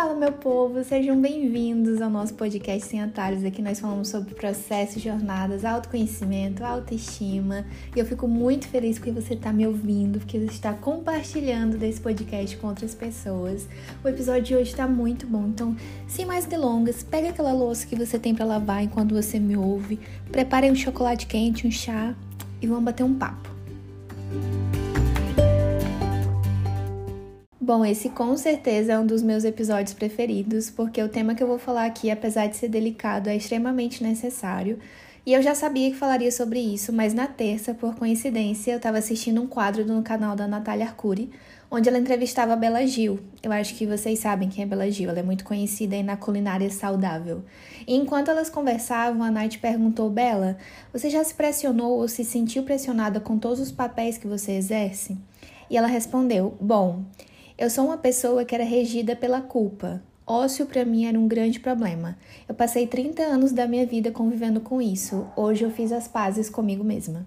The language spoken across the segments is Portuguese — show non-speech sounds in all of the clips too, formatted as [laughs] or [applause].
Fala, meu povo, sejam bem-vindos ao nosso podcast Sem Atalhos. Aqui nós falamos sobre processos, jornadas, autoconhecimento, autoestima. E eu fico muito feliz porque você está me ouvindo, porque você está compartilhando desse podcast com outras pessoas. O episódio de hoje está muito bom, então, sem mais delongas, pega aquela louça que você tem para lavar enquanto você me ouve, prepare um chocolate quente, um chá e vamos bater um papo. Bom, esse com certeza é um dos meus episódios preferidos, porque o tema que eu vou falar aqui, apesar de ser delicado, é extremamente necessário. E eu já sabia que falaria sobre isso, mas na terça, por coincidência, eu estava assistindo um quadro no canal da Natália Arcuri, onde ela entrevistava a Bela Gil. Eu acho que vocês sabem quem é Bela Gil, ela é muito conhecida aí na culinária saudável. E enquanto elas conversavam, a Nath perguntou: Bela, você já se pressionou ou se sentiu pressionada com todos os papéis que você exerce? E ela respondeu: Bom, eu sou uma pessoa que era regida pela culpa. Ócio para mim era um grande problema. Eu passei 30 anos da minha vida convivendo com isso. Hoje eu fiz as pazes comigo mesma.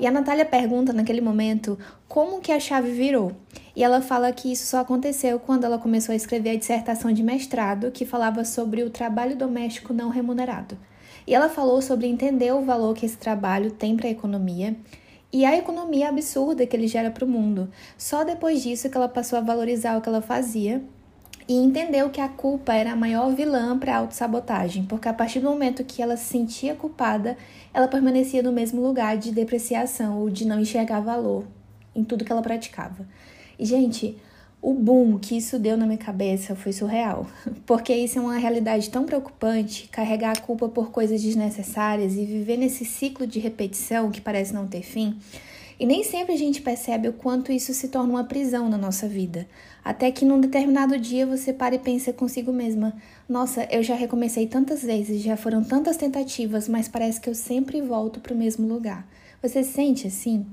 E a Natália pergunta naquele momento como que a chave virou. E ela fala que isso só aconteceu quando ela começou a escrever a dissertação de mestrado que falava sobre o trabalho doméstico não remunerado. E ela falou sobre entender o valor que esse trabalho tem para a economia e a economia absurda que ele gera para o mundo. Só depois disso que ela passou a valorizar o que ela fazia e entendeu que a culpa era a maior vilã para a autossabotagem, porque a partir do momento que ela se sentia culpada, ela permanecia no mesmo lugar de depreciação ou de não enxergar valor em tudo que ela praticava. E, gente, o boom que isso deu na minha cabeça foi surreal, [laughs] porque isso é uma realidade tão preocupante, carregar a culpa por coisas desnecessárias e viver nesse ciclo de repetição que parece não ter fim. E nem sempre a gente percebe o quanto isso se torna uma prisão na nossa vida. Até que num determinado dia você para e pensa consigo mesma: Nossa, eu já recomecei tantas vezes, já foram tantas tentativas, mas parece que eu sempre volto para o mesmo lugar. Você se sente assim?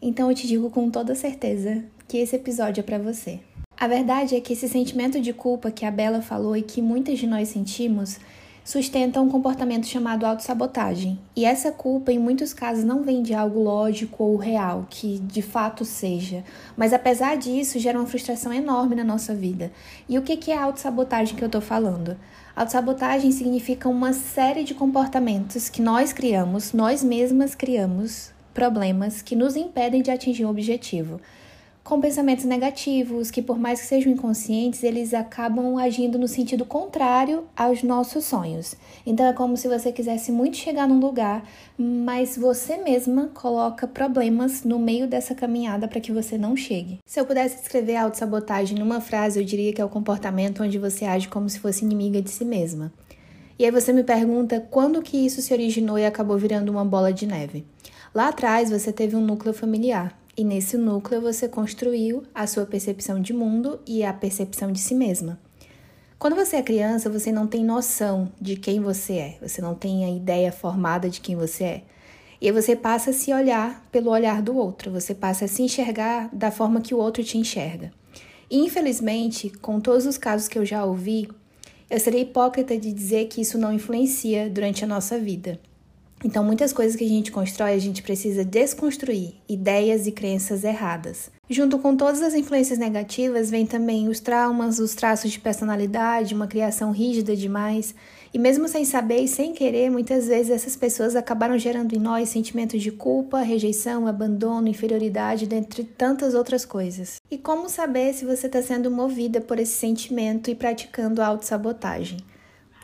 Então eu te digo com toda certeza que esse episódio é para você. A verdade é que esse sentimento de culpa que a Bela falou e que muitas de nós sentimos sustenta um comportamento chamado autossabotagem. E essa culpa, em muitos casos, não vem de algo lógico ou real, que de fato seja. Mas apesar disso, gera uma frustração enorme na nossa vida. E o que é a autossabotagem que eu estou falando? Autossabotagem significa uma série de comportamentos que nós criamos, nós mesmas criamos, problemas que nos impedem de atingir um objetivo com pensamentos negativos, que por mais que sejam inconscientes, eles acabam agindo no sentido contrário aos nossos sonhos. Então é como se você quisesse muito chegar num lugar, mas você mesma coloca problemas no meio dessa caminhada para que você não chegue. Se eu pudesse descrever a autossabotagem numa frase, eu diria que é o comportamento onde você age como se fosse inimiga de si mesma. E aí você me pergunta quando que isso se originou e acabou virando uma bola de neve. Lá atrás você teve um núcleo familiar, e nesse núcleo você construiu a sua percepção de mundo e a percepção de si mesma. Quando você é criança, você não tem noção de quem você é, você não tem a ideia formada de quem você é. E aí você passa a se olhar pelo olhar do outro, você passa a se enxergar da forma que o outro te enxerga. E infelizmente, com todos os casos que eu já ouvi, eu seria hipócrita de dizer que isso não influencia durante a nossa vida. Então, muitas coisas que a gente constrói, a gente precisa desconstruir ideias e crenças erradas. Junto com todas as influências negativas, vem também os traumas, os traços de personalidade, uma criação rígida demais. E mesmo sem saber e sem querer, muitas vezes essas pessoas acabaram gerando em nós sentimentos de culpa, rejeição, abandono, inferioridade, dentre tantas outras coisas. E como saber se você está sendo movida por esse sentimento e praticando autossabotagem?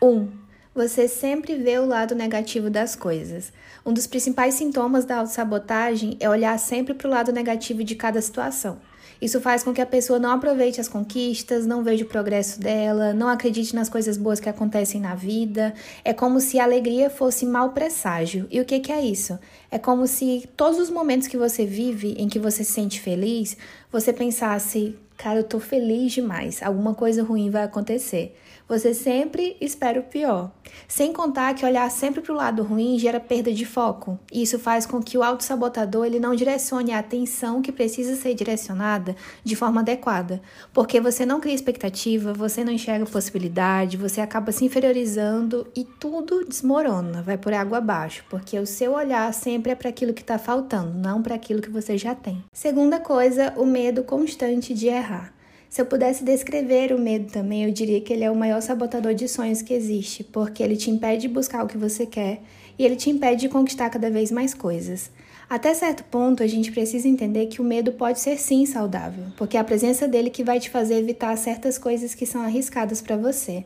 1. Um, você sempre vê o lado negativo das coisas. Um dos principais sintomas da autossabotagem é olhar sempre para o lado negativo de cada situação. Isso faz com que a pessoa não aproveite as conquistas, não veja o progresso dela, não acredite nas coisas boas que acontecem na vida. É como se a alegria fosse mau presságio. E o que, que é isso? É como se todos os momentos que você vive, em que você se sente feliz, você pensasse: cara, eu tô feliz demais, alguma coisa ruim vai acontecer. Você sempre espera o pior. Sem contar que olhar sempre para o lado ruim gera perda de foco. E isso faz com que o autossabotador ele não direcione a atenção que precisa ser direcionada de forma adequada. Porque você não cria expectativa, você não enxerga possibilidade, você acaba se inferiorizando e tudo desmorona, vai por água abaixo. Porque o seu olhar sempre é para aquilo que está faltando, não para aquilo que você já tem. Segunda coisa, o medo constante de errar. Se eu pudesse descrever o medo também, eu diria que ele é o maior sabotador de sonhos que existe, porque ele te impede de buscar o que você quer e ele te impede de conquistar cada vez mais coisas. Até certo ponto, a gente precisa entender que o medo pode ser sim saudável, porque é a presença dele que vai te fazer evitar certas coisas que são arriscadas para você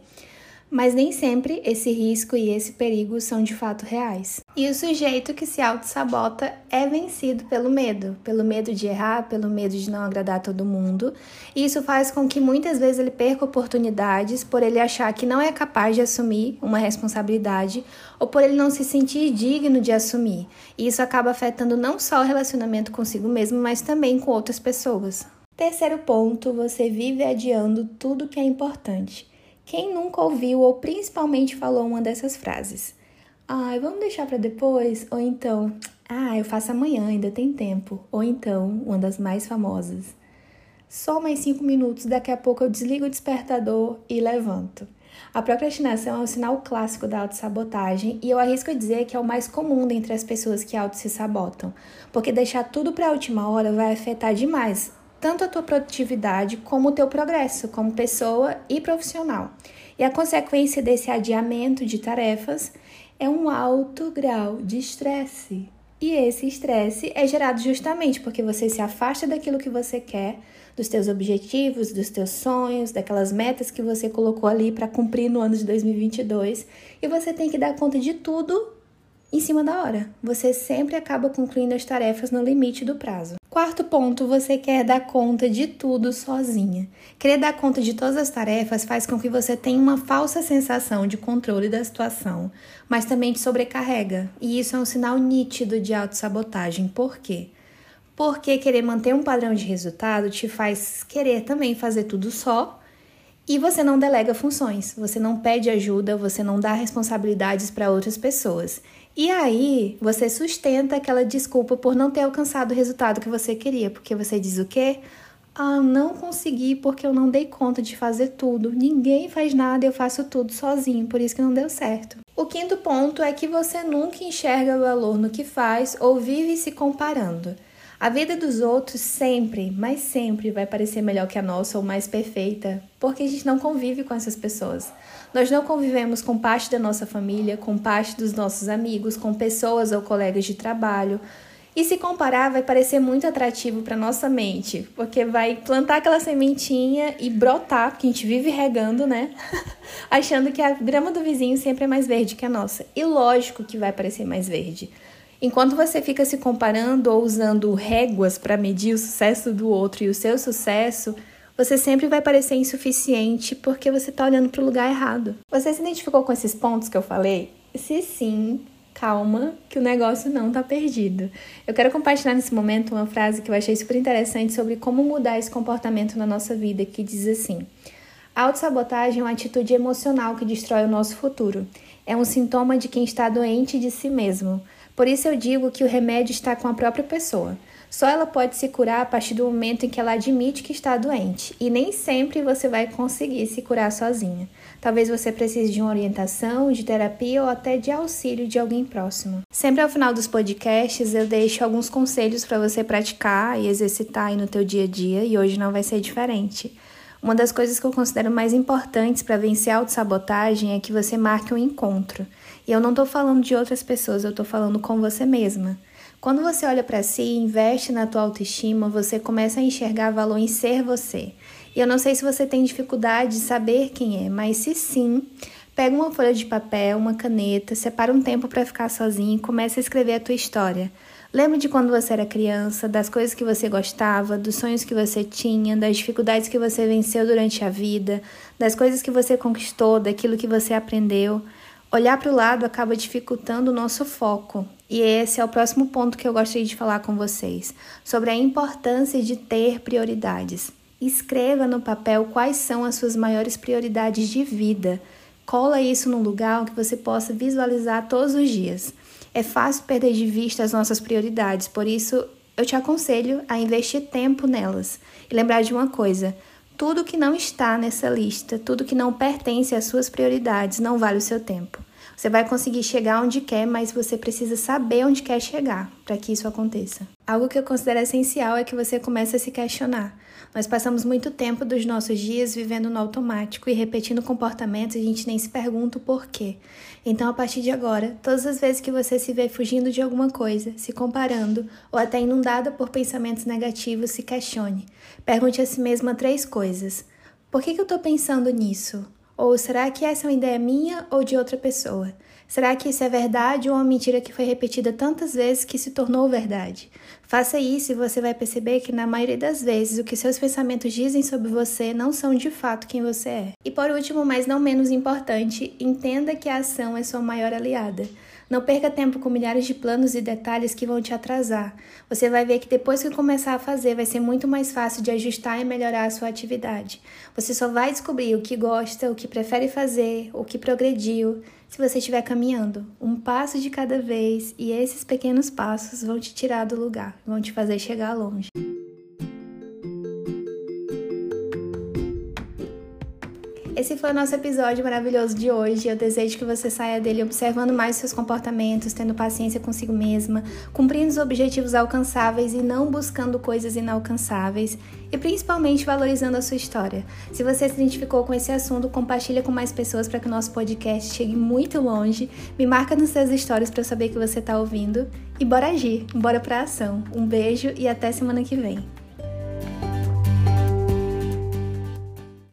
mas nem sempre esse risco e esse perigo são de fato reais. E o sujeito que se auto-sabota é vencido pelo medo, pelo medo de errar, pelo medo de não agradar todo mundo. E isso faz com que muitas vezes ele perca oportunidades por ele achar que não é capaz de assumir uma responsabilidade ou por ele não se sentir digno de assumir. E isso acaba afetando não só o relacionamento consigo mesmo, mas também com outras pessoas. Terceiro ponto, você vive adiando tudo que é importante. Quem nunca ouviu ou principalmente falou uma dessas frases? Ai, vamos deixar para depois? Ou então, ah, eu faço amanhã, ainda tem tempo. Ou então, uma das mais famosas. Só mais cinco minutos, daqui a pouco eu desligo o despertador e levanto. A procrastinação é um sinal clássico da autossabotagem e eu arrisco dizer que é o mais comum dentre as pessoas que auto se sabotam, porque deixar tudo para a última hora vai afetar demais tanto a tua produtividade como o teu progresso como pessoa e profissional. E a consequência desse adiamento de tarefas é um alto grau de estresse. E esse estresse é gerado justamente porque você se afasta daquilo que você quer, dos teus objetivos, dos teus sonhos, daquelas metas que você colocou ali para cumprir no ano de 2022, e você tem que dar conta de tudo em cima da hora. Você sempre acaba concluindo as tarefas no limite do prazo. Quarto ponto, você quer dar conta de tudo sozinha. Querer dar conta de todas as tarefas faz com que você tenha uma falsa sensação de controle da situação, mas também te sobrecarrega. E isso é um sinal nítido de autossabotagem. Por quê? Porque querer manter um padrão de resultado te faz querer também fazer tudo só e você não delega funções, você não pede ajuda, você não dá responsabilidades para outras pessoas. E aí, você sustenta aquela desculpa por não ter alcançado o resultado que você queria, porque você diz o quê? Ah, não consegui porque eu não dei conta de fazer tudo. Ninguém faz nada, eu faço tudo sozinho, por isso que não deu certo. O quinto ponto é que você nunca enxerga o valor no que faz ou vive se comparando. A vida dos outros sempre, mas sempre vai parecer melhor que a nossa ou mais perfeita, porque a gente não convive com essas pessoas. Nós não convivemos com parte da nossa família, com parte dos nossos amigos, com pessoas ou colegas de trabalho. E se comparar, vai parecer muito atrativo para nossa mente, porque vai plantar aquela sementinha e brotar, porque a gente vive regando, né? [laughs] Achando que a grama do vizinho sempre é mais verde que a nossa. E lógico que vai parecer mais verde. Enquanto você fica se comparando ou usando réguas para medir o sucesso do outro e o seu sucesso, você sempre vai parecer insuficiente porque você está olhando para o lugar errado. Você se identificou com esses pontos que eu falei? Se sim, calma, que o negócio não está perdido. Eu quero compartilhar nesse momento uma frase que eu achei super interessante sobre como mudar esse comportamento na nossa vida, que diz assim: autossabotagem é uma atitude emocional que destrói o nosso futuro. É um sintoma de quem está doente de si mesmo. Por isso eu digo que o remédio está com a própria pessoa. Só ela pode se curar a partir do momento em que ela admite que está doente, e nem sempre você vai conseguir se curar sozinha. Talvez você precise de uma orientação, de terapia ou até de auxílio de alguém próximo. Sempre ao final dos podcasts eu deixo alguns conselhos para você praticar e exercitar aí no teu dia a dia, e hoje não vai ser diferente. Uma das coisas que eu considero mais importantes para vencer a autossabotagem é que você marque um encontro. E eu não estou falando de outras pessoas, eu estou falando com você mesma. Quando você olha para si e investe na tua autoestima, você começa a enxergar valor em ser você. E eu não sei se você tem dificuldade de saber quem é, mas se sim, pega uma folha de papel, uma caneta, separa um tempo para ficar sozinho e começa a escrever a tua história. Lembra de quando você era criança, das coisas que você gostava, dos sonhos que você tinha, das dificuldades que você venceu durante a vida, das coisas que você conquistou, daquilo que você aprendeu. Olhar para o lado acaba dificultando o nosso foco. E esse é o próximo ponto que eu gostaria de falar com vocês, sobre a importância de ter prioridades. Escreva no papel quais são as suas maiores prioridades de vida. Cola isso num lugar que você possa visualizar todos os dias. É fácil perder de vista as nossas prioridades, por isso eu te aconselho a investir tempo nelas. E lembrar de uma coisa: tudo que não está nessa lista, tudo que não pertence às suas prioridades, não vale o seu tempo. Você vai conseguir chegar onde quer, mas você precisa saber onde quer chegar para que isso aconteça. Algo que eu considero essencial é que você comece a se questionar. Nós passamos muito tempo dos nossos dias vivendo no automático e repetindo comportamentos e a gente nem se pergunta o porquê. Então, a partir de agora, todas as vezes que você se vê fugindo de alguma coisa, se comparando ou até inundada por pensamentos negativos, se questione. Pergunte a si mesma três coisas: Por que, que eu estou pensando nisso? Ou será que essa é uma ideia minha ou de outra pessoa? Será que isso é verdade ou uma mentira que foi repetida tantas vezes que se tornou verdade? Faça isso e você vai perceber que, na maioria das vezes, o que seus pensamentos dizem sobre você não são de fato quem você é. E por último, mas não menos importante, entenda que a ação é sua maior aliada. Não perca tempo com milhares de planos e detalhes que vão te atrasar. Você vai ver que depois que começar a fazer, vai ser muito mais fácil de ajustar e melhorar a sua atividade. Você só vai descobrir o que gosta, o que prefere fazer, o que progrediu, se você estiver caminhando, um passo de cada vez, e esses pequenos passos vão te tirar do lugar, vão te fazer chegar longe. Esse foi o nosso episódio maravilhoso de hoje. Eu desejo que você saia dele observando mais seus comportamentos, tendo paciência consigo mesma, cumprindo os objetivos alcançáveis e não buscando coisas inalcançáveis, e principalmente valorizando a sua história. Se você se identificou com esse assunto, compartilha com mais pessoas para que o nosso podcast chegue muito longe. Me marca nas suas histórias para eu saber que você está ouvindo. E bora agir, bora pra ação. Um beijo e até semana que vem.